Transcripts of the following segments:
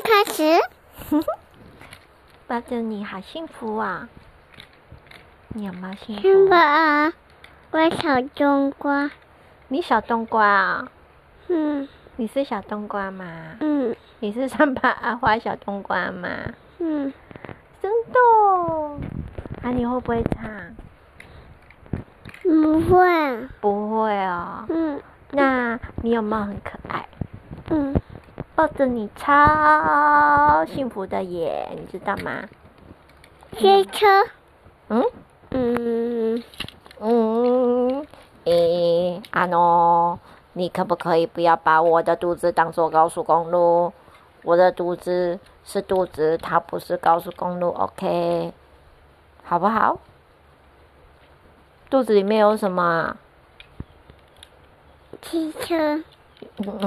开始。抱着你好幸福啊！你有没有幸福？是吧？我小冬瓜。你小冬瓜啊？嗯。你是小冬瓜吗？嗯。你是三八阿花小冬瓜吗？嗯。真的？啊，你会不会唱？不会。不会哦。嗯。那你有没有很可爱？嗯。抱着你超幸福的耶，你知道吗？汽车。嗯。嗯。嗯。诶，阿诺，你可不可以不要把我的肚子当做高速公路？我的肚子是肚子，它不是高速公路，OK？好不好？肚子里面有什么？汽车。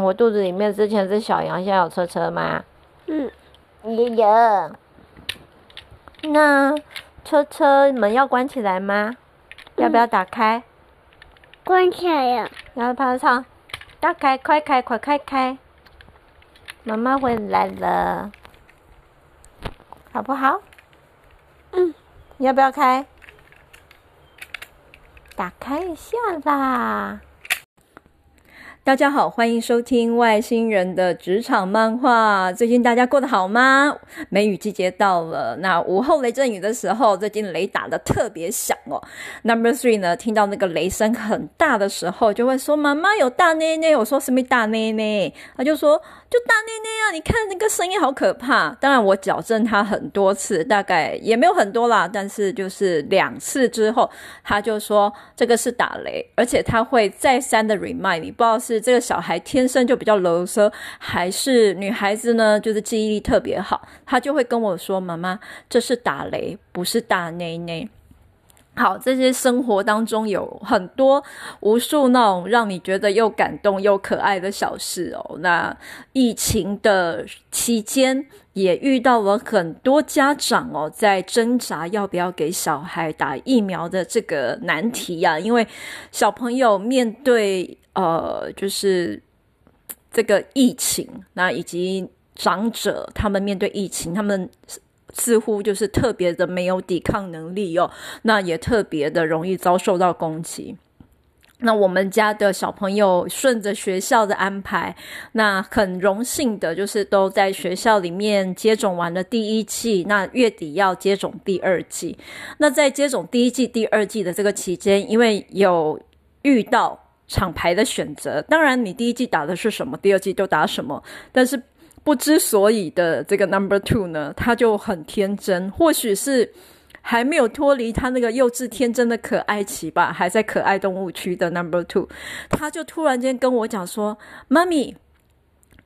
我肚子里面之前是小羊，现在有车车吗？嗯，也有。那车车门要关起来吗？嗯、要不要打开？关起来呀。然后他唱，打开，快开，快开开。妈妈回来了，好不好？嗯。要不要开？打开一下啦。大家好，欢迎收听外星人的职场漫画。最近大家过得好吗？梅雨季节到了，那午后雷阵雨的时候，最近雷打得特别响哦。Number three 呢，听到那个雷声很大的时候，就会说：“妈妈有大内内。”我说：“什么大内内？”他就说。就大内内啊！你看那个声音好可怕。当然，我矫正他很多次，大概也没有很多啦。但是就是两次之后，他就说这个是打雷，而且他会再三的 remind 你。不知道是这个小孩天生就比较啰嗦，还是女孩子呢，就是记忆力特别好。她就会跟我说：“妈妈，这是打雷，不是大内内。”好，这些生活当中有很多无数那种让你觉得又感动又可爱的小事哦。那疫情的期间也遇到了很多家长哦，在挣扎要不要给小孩打疫苗的这个难题呀、啊。因为小朋友面对呃，就是这个疫情，那以及长者他们面对疫情，他们。似乎就是特别的没有抵抗能力哦，那也特别的容易遭受到攻击。那我们家的小朋友顺着学校的安排，那很荣幸的就是都在学校里面接种完了第一剂，那月底要接种第二剂。那在接种第一剂、第二剂的这个期间，因为有遇到厂牌的选择，当然你第一季打的是什么，第二季都打什么，但是。不知所以的这个 number two 呢，他就很天真，或许是还没有脱离他那个幼稚天真的可爱期吧，还在可爱动物区的 number two，他就突然间跟我讲说：“妈咪。”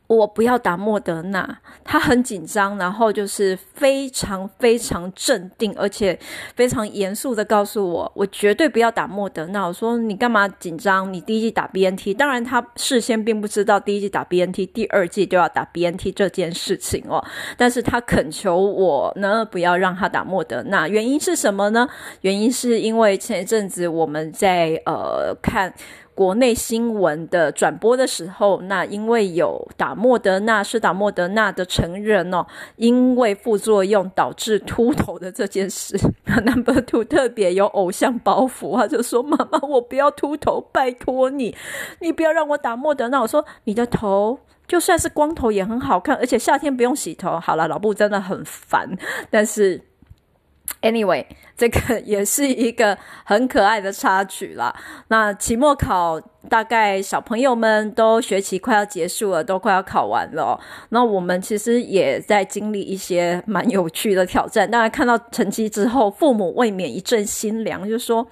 我不要打莫德纳，他很紧张，然后就是非常非常镇定，而且非常严肃的告诉我，我绝对不要打莫德纳。我说你干嘛紧张？你第一季打 BNT，当然他事先并不知道第一季打 BNT，第二季就要打 BNT 这件事情哦。但是他恳求我呢，不要让他打莫德纳，原因是什么呢？原因是因为前一阵子我们在呃看。国内新闻的转播的时候，那因为有打莫德纳，是打莫德纳的成人哦，因为副作用导致秃头的这件事，Number Two 特别有偶像包袱，他就说：“妈妈，我不要秃头，拜托你，你不要让我打莫德纳。”我说：“你的头就算是光头也很好看，而且夏天不用洗头。”好了，老布真的很烦，但是。Anyway，这个也是一个很可爱的插曲啦。那期末考大概小朋友们都学期快要结束了，都快要考完了。那我们其实也在经历一些蛮有趣的挑战。当然看到成绩之后，父母未免一阵心凉，就说。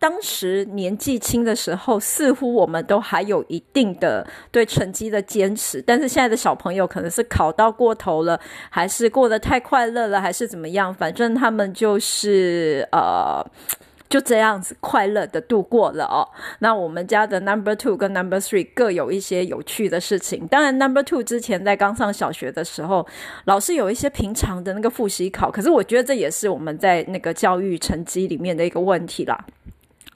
当时年纪轻的时候，似乎我们都还有一定的对成绩的坚持，但是现在的小朋友可能是考到过头了，还是过得太快乐了，还是怎么样？反正他们就是呃，就这样子快乐的度过了哦。那我们家的 Number Two 跟 Number Three 各有一些有趣的事情。当然，Number Two 之前在刚上小学的时候，老师有一些平常的那个复习考，可是我觉得这也是我们在那个教育成绩里面的一个问题啦。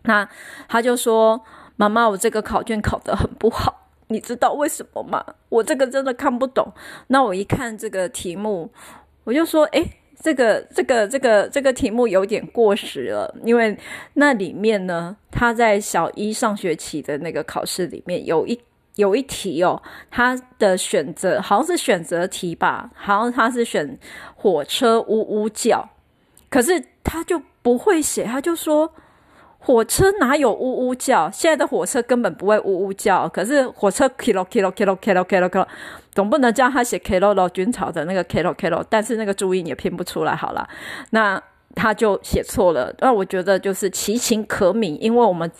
那他就说：“妈妈，我这个考卷考得很不好，你知道为什么吗？我这个真的看不懂。那我一看这个题目，我就说，诶，这个这个这个这个题目有点过时了，因为那里面呢，他在小一上学期的那个考试里面有一有一题哦，他的选择好像是选择题吧，好像他是选火车呜呜叫，可是他就不会写，他就说。火车哪有呜呜叫？现在的火车根本不会呜呜叫。可是火车 kilo kilo kilo kilo kilo kilo，总不能叫他写 kilo 咯，军草的那个 kilo kilo，但是那个注音也拼不出来。好了，那他就写错了。那我觉得就是其情可悯，因为我们。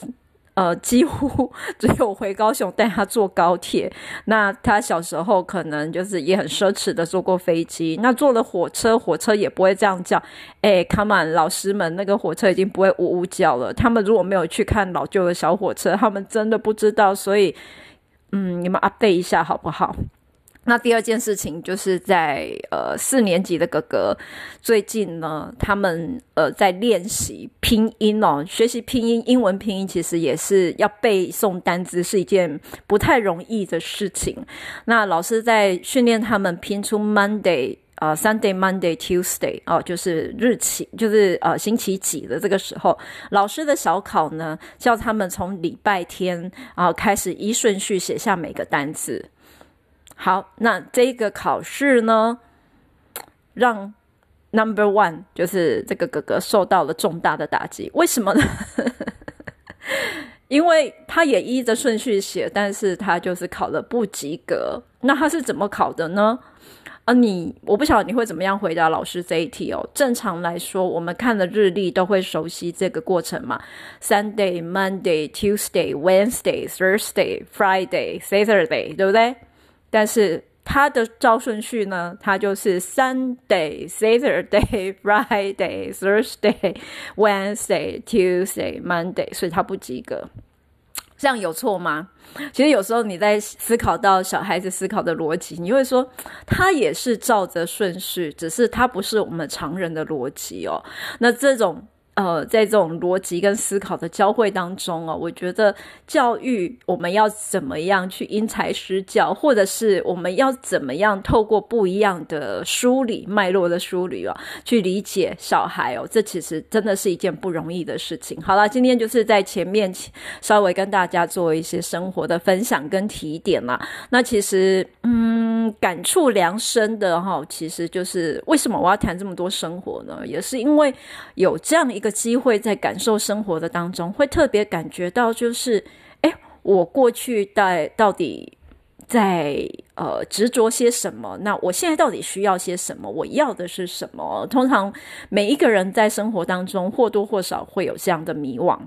呃，几乎 只有回高雄带他坐高铁。那他小时候可能就是也很奢侈的坐过飞机。那坐了火车，火车也不会这样叫。哎，come on，老师们，那个火车已经不会呜呜叫了。他们如果没有去看老旧的小火车，他们真的不知道。所以，嗯，你们 update 一下好不好？那第二件事情就是在呃四年级的哥哥，最近呢，他们呃在练习拼音哦，学习拼音，英文拼音其实也是要背诵单词，是一件不太容易的事情。那老师在训练他们拼出 Monday 呃 Sunday Monday Tuesday 哦，就是日期，就是呃星期几的这个时候，老师的小考呢，叫他们从礼拜天啊、开始依顺序写下每个单词。好，那这个考试呢，让 Number One 就是这个哥哥受到了重大的打击。为什么呢？因为他也依着顺序写，但是他就是考了不及格。那他是怎么考的呢？啊，你我不晓得你会怎么样回答老师这一题哦。正常来说，我们看了日历都会熟悉这个过程嘛。Sunday, Monday, Tuesday, Wednesday, Thursday, Friday, Saturday，对不对？但是它的照顺序呢，它就是 Sunday, Saturday, Friday, Thursday, Wednesday, Tuesday, Monday，所以它不及格。这样有错吗？其实有时候你在思考到小孩子思考的逻辑，你会说他也是照着顺序，只是他不是我们常人的逻辑哦。那这种。呃，在这种逻辑跟思考的交汇当中哦，我觉得教育我们要怎么样去因材施教，或者是我们要怎么样透过不一样的梳理脉络的梳理哦，去理解小孩哦，这其实真的是一件不容易的事情。好了，今天就是在前面稍微跟大家做一些生活的分享跟提点啦。那其实，嗯，感触良深的哈，其实就是为什么我要谈这么多生活呢？也是因为有这样一个。机会在感受生活的当中，会特别感觉到，就是，哎，我过去在到底在呃执着些什么？那我现在到底需要些什么？我要的是什么？通常每一个人在生活当中或多或少会有这样的迷惘。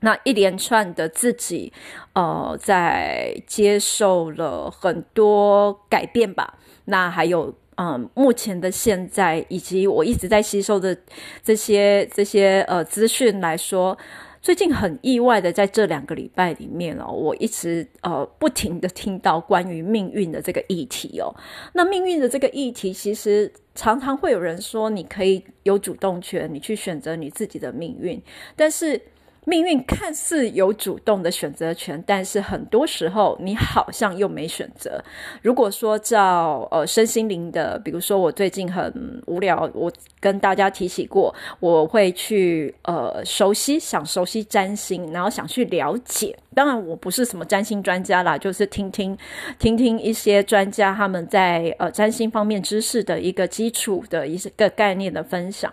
那一连串的自己，呃，在接受了很多改变吧。那还有。嗯，目前的现在以及我一直在吸收的这些这些呃资讯来说，最近很意外的在这两个礼拜里面哦，我一直呃不停的听到关于命运的这个议题哦。那命运的这个议题，其实常常会有人说，你可以有主动权，你去选择你自己的命运，但是。命运看似有主动的选择权，但是很多时候你好像又没选择。如果说照呃身心灵的，比如说我最近很无聊，我跟大家提起过，我会去呃熟悉，想熟悉占星，然后想去了解。当然我不是什么占星专家啦，就是听听 听听一些专家他们在呃占星方面知识的一个基础的一个概念的分享。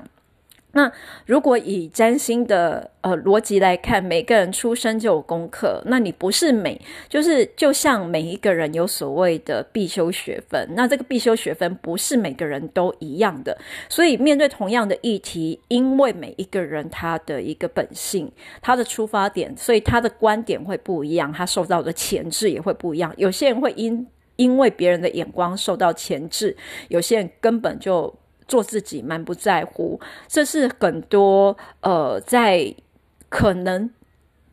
那如果以占星的呃逻辑来看，每个人出生就有功课，那你不是每就是就像每一个人有所谓的必修学分，那这个必修学分不是每个人都一样的，所以面对同样的议题，因为每一个人他的一个本性，他的出发点，所以他的观点会不一样，他受到的潜质也会不一样。有些人会因因为别人的眼光受到潜质，有些人根本就。做自己，满不在乎，这是很多呃，在可能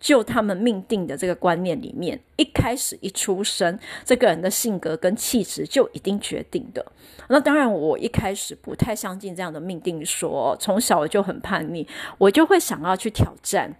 就他们命定的这个观念里面，一开始一出生，这个人的性格跟气质就已经决定的。那当然，我一开始不太相信这样的命定说，从小我就很叛逆，我就会想要去挑战。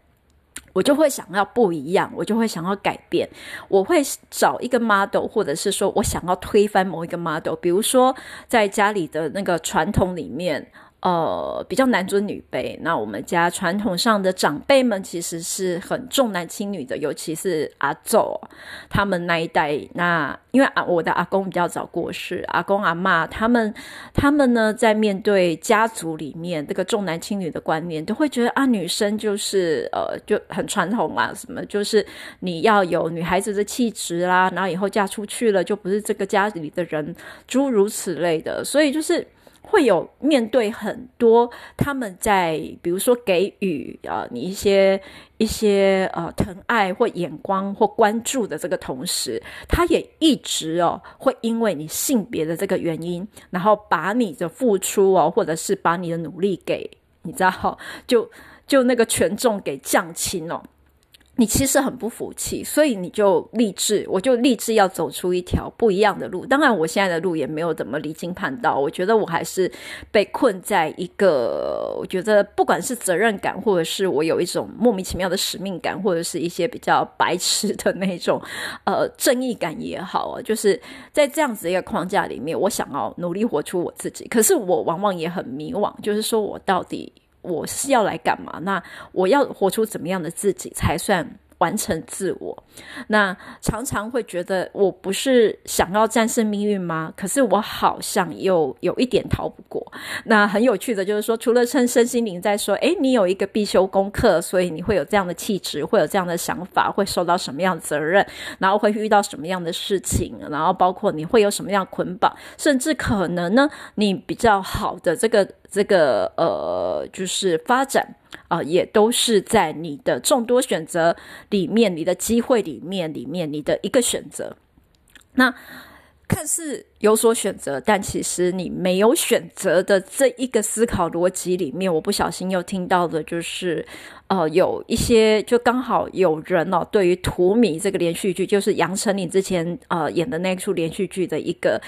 我就会想要不一样，我就会想要改变，我会找一个 model，或者是说我想要推翻某一个 model，比如说在家里的那个传统里面。呃，比较男尊女卑。那我们家传统上的长辈们其实是很重男轻女的，尤其是阿祖他们那一代。那因为啊，我的阿公比较早过世，阿公阿嬷他们他们呢，在面对家族里面这个重男轻女的观念，都会觉得啊，女生就是呃就很传统啊，什么就是你要有女孩子的气质啦，然后以后嫁出去了就不是这个家里的人，诸如此类的。所以就是。会有面对很多他们在，比如说给予、呃、你一些一些呃疼爱或眼光或关注的这个同时，他也一直哦会因为你性别的这个原因，然后把你的付出哦，或者是把你的努力给你知道，就就那个权重给降轻哦。你其实很不服气，所以你就立志，我就立志要走出一条不一样的路。当然，我现在的路也没有怎么离经叛道。我觉得我还是被困在一个，我觉得不管是责任感，或者是我有一种莫名其妙的使命感，或者是一些比较白痴的那种呃正义感也好啊，就是在这样子一个框架里面，我想要努力活出我自己。可是我往往也很迷惘，就是说我到底。我是要来干嘛？那我要活出怎么样的自己才算完成自我？那常常会觉得我不是想要战胜命运吗？可是我好像又有一点逃不过。那很有趣的就是说，除了趁身心灵在说，诶，你有一个必修功课，所以你会有这样的气质，会有这样的想法，会受到什么样的责任，然后会遇到什么样的事情，然后包括你会有什么样捆绑，甚至可能呢，你比较好的这个。这个呃，就是发展啊、也都是在你的众多选择里面，你的机会里面，里面你的一个选择。那看似有所选择，但其实你没有选择的这一个思考逻辑里面，我不小心又听到的就是，呃，有一些就刚好有人哦，对于《荼蘼》这个连续剧，就是杨丞琳之前呃演的那出连续剧的一个。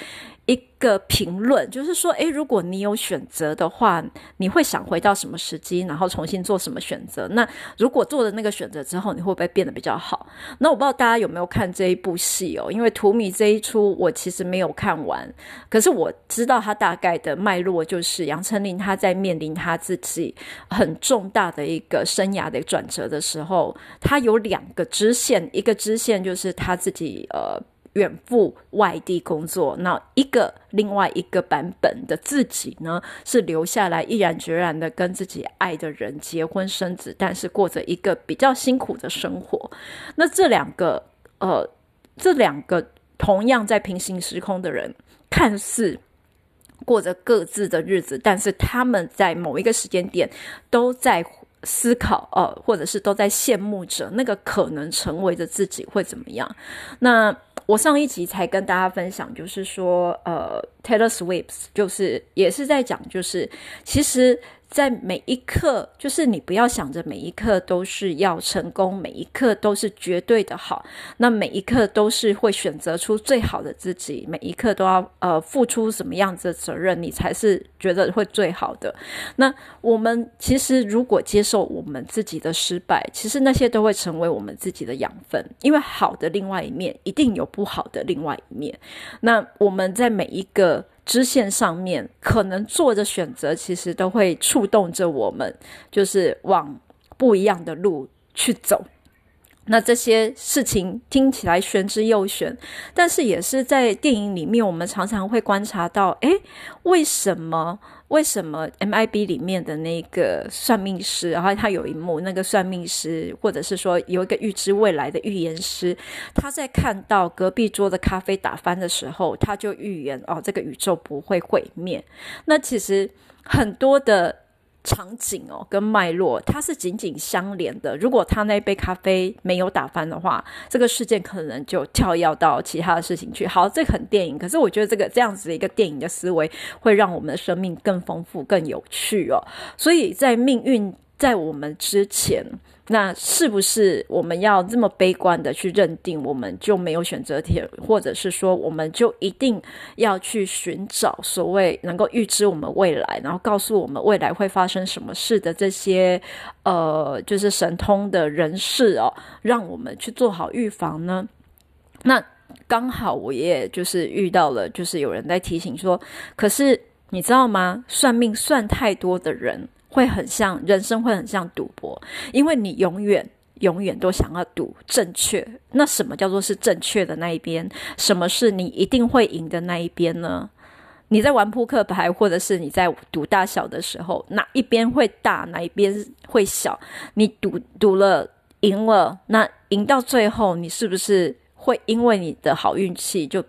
一个评论就是说，诶，如果你有选择的话，你会想回到什么时机，然后重新做什么选择？那如果做了那个选择之后，你会不会变得比较好？那我不知道大家有没有看这一部戏哦，因为《荼蘼》这一出我其实没有看完，可是我知道它大概的脉络就是杨丞琳她在面临她自己很重大的一个生涯的转折的时候，她有两个支线，一个支线就是她自己呃。远赴外地工作，那一个另外一个版本的自己呢，是留下来毅然决然的跟自己爱的人结婚生子，但是过着一个比较辛苦的生活。那这两个呃，这两个同样在平行时空的人，看似过着各自的日子，但是他们在某一个时间点都在思考，呃，或者是都在羡慕着那个可能成为的自己会怎么样。那。我上一集才跟大家分享，就是说，呃，Taylor Swift 就是也是在讲，就是其实。在每一刻，就是你不要想着每一刻都是要成功，每一刻都是绝对的好。那每一刻都是会选择出最好的自己，每一刻都要呃付出什么样子的责任，你才是觉得会最好的。那我们其实如果接受我们自己的失败，其实那些都会成为我们自己的养分，因为好的另外一面一定有不好的另外一面。那我们在每一个。支线上面可能做的选择，其实都会触动着我们，就是往不一样的路去走。那这些事情听起来玄之又玄，但是也是在电影里面，我们常常会观察到，诶，为什么？为什么 MIB 里面的那个算命师，然后他有一幕，那个算命师，或者是说有一个预知未来的预言师，他在看到隔壁桌的咖啡打翻的时候，他就预言哦，这个宇宙不会毁灭。那其实很多的。场景哦，跟脉络它是紧紧相连的。如果他那杯咖啡没有打翻的话，这个事件可能就跳跃到其他的事情去。好，这很电影，可是我觉得这个这样子的一个电影的思维会让我们的生命更丰富、更有趣哦。所以在命运在我们之前，那是不是我们要这么悲观的去认定，我们就没有选择题，或者是说，我们就一定要去寻找所谓能够预知我们未来，然后告诉我们未来会发生什么事的这些呃，就是神通的人士哦，让我们去做好预防呢？那刚好我也就是遇到了，就是有人在提醒说，可是你知道吗？算命算太多的人。会很像人生，会很像赌博，因为你永远永远都想要赌正确。那什么叫做是正确的那一边？什么是你一定会赢的那一边呢？你在玩扑克牌，或者是你在赌大小的时候，哪一边会大，哪一边会小？你赌赌了赢了，那赢到最后，你是不是会因为你的好运气就？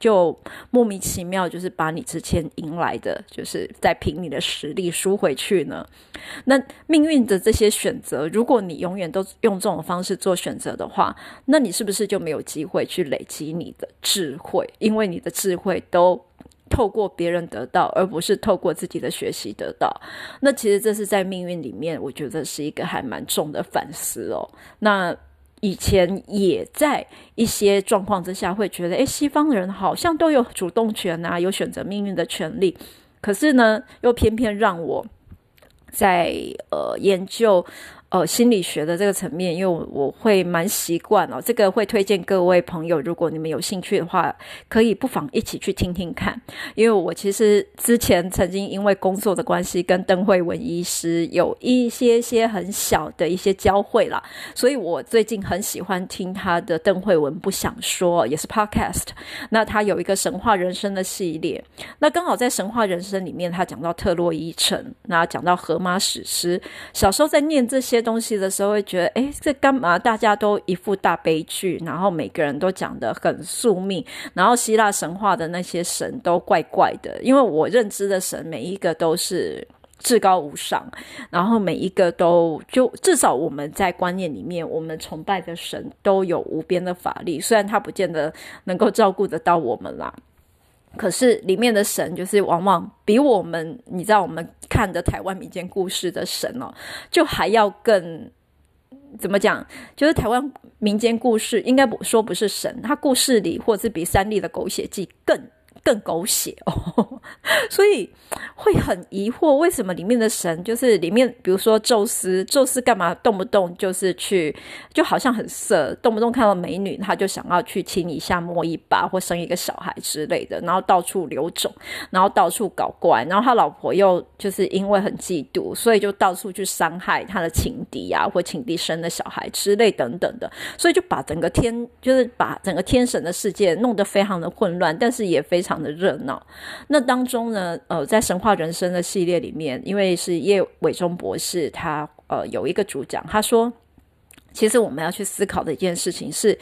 就莫名其妙，就是把你之前赢来的，就是再凭你的实力输回去呢？那命运的这些选择，如果你永远都用这种方式做选择的话，那你是不是就没有机会去累积你的智慧？因为你的智慧都透过别人得到，而不是透过自己的学习得到。那其实这是在命运里面，我觉得是一个还蛮重的反思哦。那。以前也在一些状况之下会觉得，诶，西方人好像都有主动权啊，有选择命运的权利。可是呢，又偏偏让我在呃研究。呃，心理学的这个层面，因为我，会蛮习惯哦，这个会推荐各位朋友，如果你们有兴趣的话，可以不妨一起去听听看。因为我其实之前曾经因为工作的关系，跟邓惠文医师有一些些很小的一些交汇啦，所以我最近很喜欢听他的邓惠文不想说，也是 Podcast。那他有一个神话人生的系列，那刚好在神话人生里面，他讲到特洛伊城，那讲到荷马史诗，小时候在念这些。东西的时候会觉得，诶，这干嘛？大家都一副大悲剧，然后每个人都讲得很宿命，然后希腊神话的那些神都怪怪的。因为我认知的神每一个都是至高无上，然后每一个都就至少我们在观念里面，我们崇拜的神都有无边的法力，虽然他不见得能够照顾得到我们啦。可是里面的神就是往往比我们，你知道我们看的台湾民间故事的神哦，就还要更怎么讲？就是台湾民间故事应该不说不是神，它故事里或是比三立的狗血剧更。更狗血哦，所以会很疑惑，为什么里面的神就是里面，比如说宙斯，宙斯干嘛动不动就是去，就好像很色，动不动看到美女他就想要去亲一下、摸一把或生一个小孩之类的，然后到处流种，然后到处搞怪，然后他老婆又就是因为很嫉妒，所以就到处去伤害他的情敌啊，或情敌生的小孩之类等等的，所以就把整个天就是把整个天神的世界弄得非常的混乱，但是也非常。常的热闹，那当中呢，呃，在神话人生的系列里面，因为是叶伟忠博士，他呃有一个主讲，他说，其实我们要去思考的一件事情是，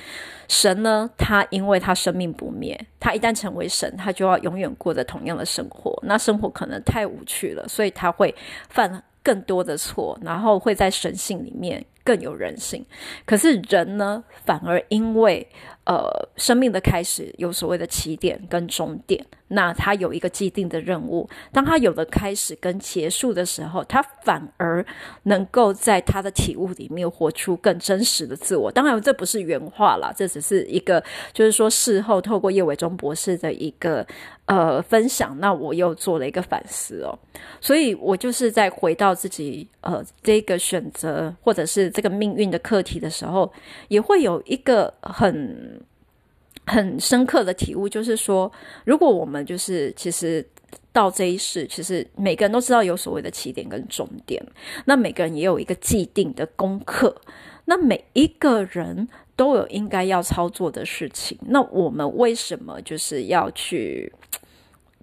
神呢，他因为他生命不灭，他一旦成为神，他就要永远过着同样的生活，那生活可能太无趣了，所以他会犯更多的错，然后会在神性里面更有人性。可是人呢，反而因为呃，生命的开始有所谓的起点跟终点，那他有一个既定的任务。当他有了开始跟结束的时候，他反而能够在他的体悟里面活出更真实的自我。当然，这不是原话啦，这只是一个，就是说事后透过叶伟忠博士的一个呃分享，那我又做了一个反思哦。所以我就是在回到自己呃这个选择或者是这个命运的课题的时候，也会有一个很。很深刻的体悟就是说，如果我们就是其实到这一世，其实每个人都知道有所谓的起点跟终点，那每个人也有一个既定的功课，那每一个人都有应该要操作的事情，那我们为什么就是要去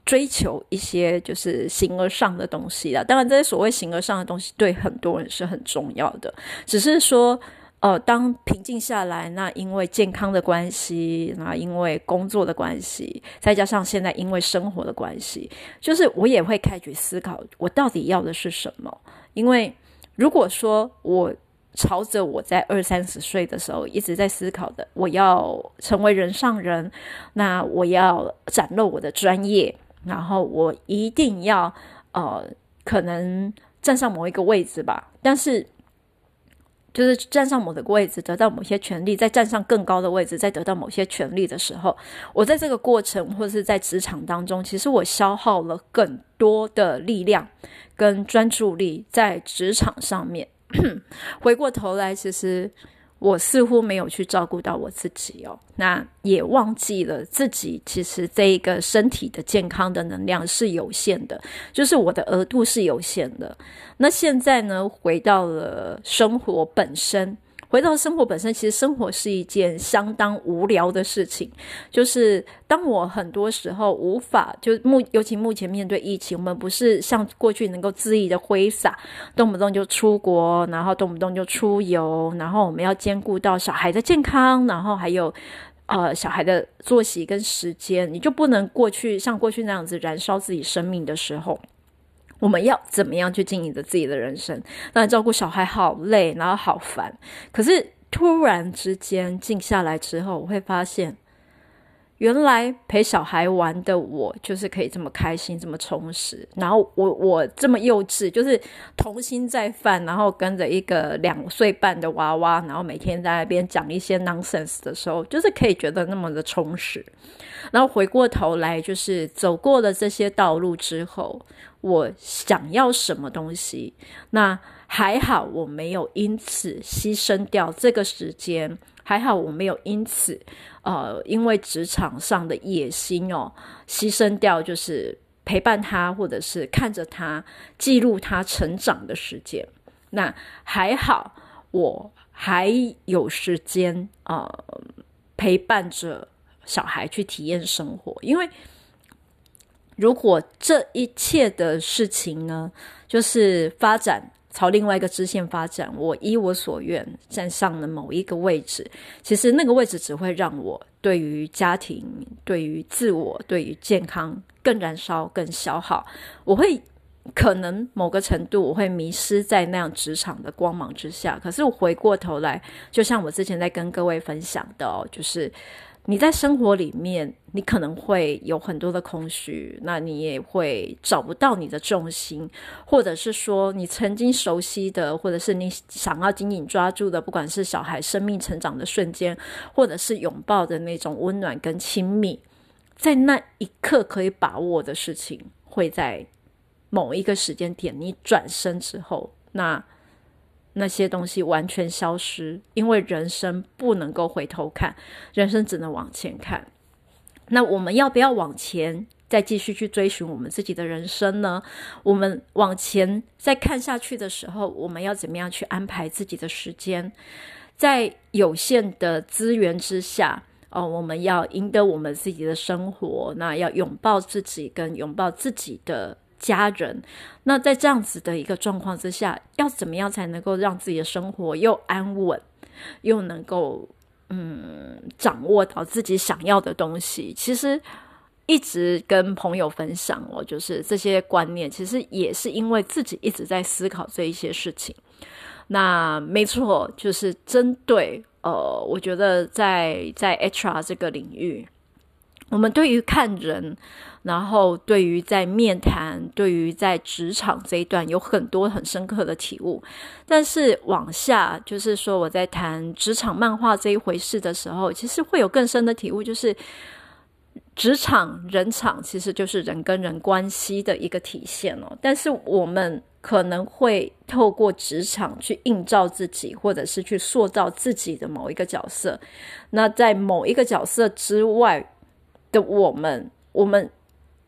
追求一些就是形而上的东西啊？当然，这些所谓形而上的东西对很多人是很重要的，只是说。呃，当平静下来，那因为健康的关系，那因为工作的关系，再加上现在因为生活的关系，就是我也会开始思考，我到底要的是什么？因为如果说我朝着我在二三十岁的时候一直在思考的，我要成为人上人，那我要展露我的专业，然后我一定要呃，可能站上某一个位置吧。但是。就是站上某个位置，得到某些权利，再站上更高的位置，再得到某些权利的时候，我在这个过程或者是在职场当中，其实我消耗了更多的力量跟专注力在职场上面。回过头来，其实。我似乎没有去照顾到我自己哦，那也忘记了自己其实这一个身体的健康的能量是有限的，就是我的额度是有限的。那现在呢，回到了生活本身。回到生活本身，其实生活是一件相当无聊的事情。就是当我很多时候无法，就目尤其目前面对疫情，我们不是像过去能够恣意的挥洒，动不动就出国，然后动不动就出游，然后我们要兼顾到小孩的健康，然后还有呃小孩的作息跟时间，你就不能过去像过去那样子燃烧自己生命的时候。我们要怎么样去经营着自己的人生？那照顾小孩好累，然后好烦。可是突然之间静下来之后，我会发现，原来陪小孩玩的我就是可以这么开心，这么充实。然后我我这么幼稚，就是童心在犯，然后跟着一个两岁半的娃娃，然后每天在那边讲一些 nonsense 的时候，就是可以觉得那么的充实。然后回过头来，就是走过了这些道路之后。我想要什么东西？那还好，我没有因此牺牲掉这个时间。还好，我没有因此，呃，因为职场上的野心哦，牺牲掉就是陪伴他，或者是看着他记录他成长的时间。那还好，我还有时间，呃，陪伴着小孩去体验生活，因为。如果这一切的事情呢，就是发展朝另外一个支线发展，我依我所愿站上了某一个位置，其实那个位置只会让我对于家庭、对于自我、对于健康更燃烧、更消耗。我会可能某个程度我会迷失在那样职场的光芒之下。可是我回过头来，就像我之前在跟各位分享的哦，就是。你在生活里面，你可能会有很多的空虚，那你也会找不到你的重心，或者是说你曾经熟悉的，或者是你想要紧紧抓住的，不管是小孩生命成长的瞬间，或者是拥抱的那种温暖跟亲密，在那一刻可以把握的事情，会在某一个时间点，你转身之后，那。那些东西完全消失，因为人生不能够回头看，人生只能往前看。那我们要不要往前再继续去追寻我们自己的人生呢？我们往前再看下去的时候，我们要怎么样去安排自己的时间？在有限的资源之下，哦，我们要赢得我们自己的生活，那要拥抱自己，跟拥抱自己的。家人，那在这样子的一个状况之下，要怎么样才能够让自己的生活又安稳，又能够嗯掌握到自己想要的东西？其实一直跟朋友分享，哦就是这些观念，其实也是因为自己一直在思考这一些事情。那没错，就是针对呃，我觉得在在 HR 这个领域。我们对于看人，然后对于在面谈，对于在职场这一段有很多很深刻的体悟。但是往下，就是说我在谈职场漫画这一回事的时候，其实会有更深的体悟，就是职场人场其实就是人跟人关系的一个体现哦。但是我们可能会透过职场去映照自己，或者是去塑造自己的某一个角色。那在某一个角色之外。的我们，我们。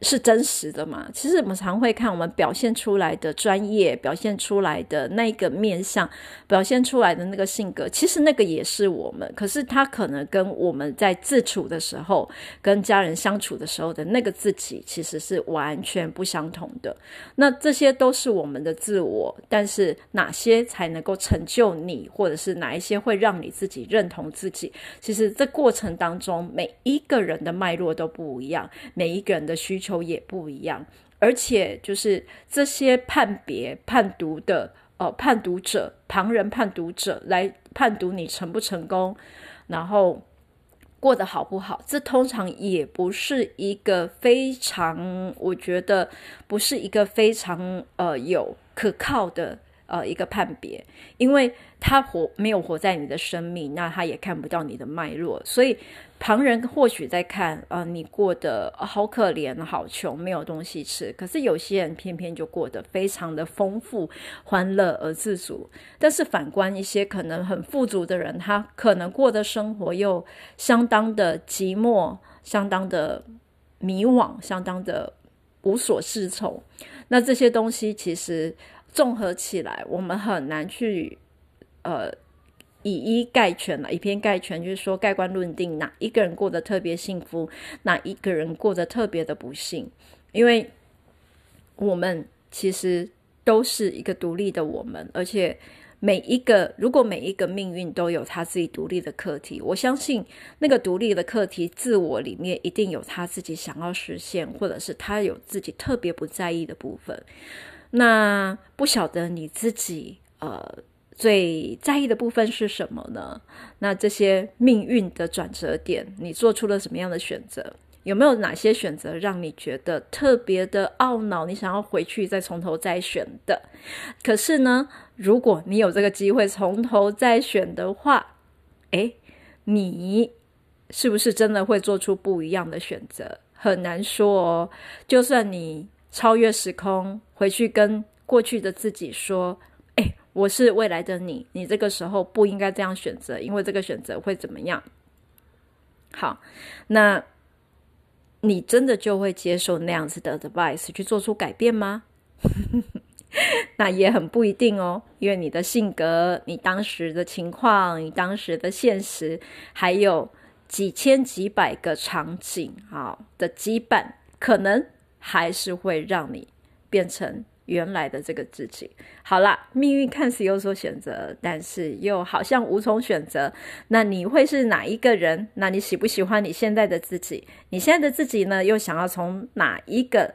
是真实的嘛？其实我们常会看我们表现出来的专业，表现出来的那个面相，表现出来的那个性格，其实那个也是我们。可是他可能跟我们在自处的时候，跟家人相处的时候的那个自己，其实是完全不相同的。那这些都是我们的自我，但是哪些才能够成就你，或者是哪一些会让你自己认同自己？其实这过程当中，每一个人的脉络都不一样，每一个人的需求。求也不一样，而且就是这些判别、判读的呃判读者、旁人判读者来判读你成不成功，然后过得好不好，这通常也不是一个非常，我觉得不是一个非常呃有可靠的呃一个判别，因为他活没有活在你的生命，那他也看不到你的脉络，所以旁人或许在看，呃，你过得好可怜、好穷，没有东西吃。可是有些人偏偏就过得非常的丰富、欢乐而自足。但是反观一些可能很富足的人，他可能过的生活又相当的寂寞、相当的迷惘、相当的无所适从。那这些东西其实。综合起来，我们很难去，呃，以一概全了，以偏概全，就是说盖棺论定哪一个人过得特别幸福，哪一个人过得特别的不幸，因为我们其实都是一个独立的我们，而且每一个如果每一个命运都有他自己独立的课题，我相信那个独立的课题，自我里面一定有他自己想要实现，或者是他有自己特别不在意的部分。那不晓得你自己呃最在意的部分是什么呢？那这些命运的转折点，你做出了什么样的选择？有没有哪些选择让你觉得特别的懊恼？你想要回去再从头再选的？可是呢，如果你有这个机会从头再选的话，诶，你是不是真的会做出不一样的选择？很难说哦。就算你。超越时空，回去跟过去的自己说：“哎，我是未来的你，你这个时候不应该这样选择，因为这个选择会怎么样？”好，那你真的就会接受那样子的 advice 去做出改变吗？那也很不一定哦，因为你的性格、你当时的情况、你当时的现实，还有几千几百个场景啊的羁绊，可能。还是会让你变成原来的这个自己。好啦，命运看似有所选择，但是又好像无从选择。那你会是哪一个人？那你喜不喜欢你现在的自己？你现在的自己呢？又想要从哪一个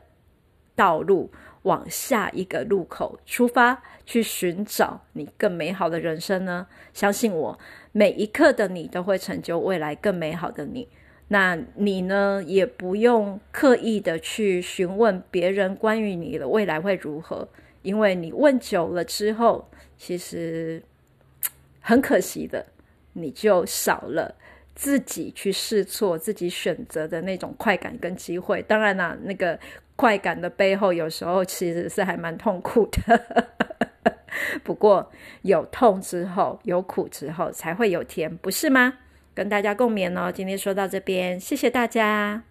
道路往下一个路口出发，去寻找你更美好的人生呢？相信我，每一刻的你都会成就未来更美好的你。那你呢，也不用刻意的去询问别人关于你的未来会如何，因为你问久了之后，其实很可惜的，你就少了自己去试错、自己选择的那种快感跟机会。当然啦，那个快感的背后，有时候其实是还蛮痛苦的。不过有痛之后，有苦之后，才会有甜，不是吗？跟大家共勉哦，今天说到这边，谢谢大家。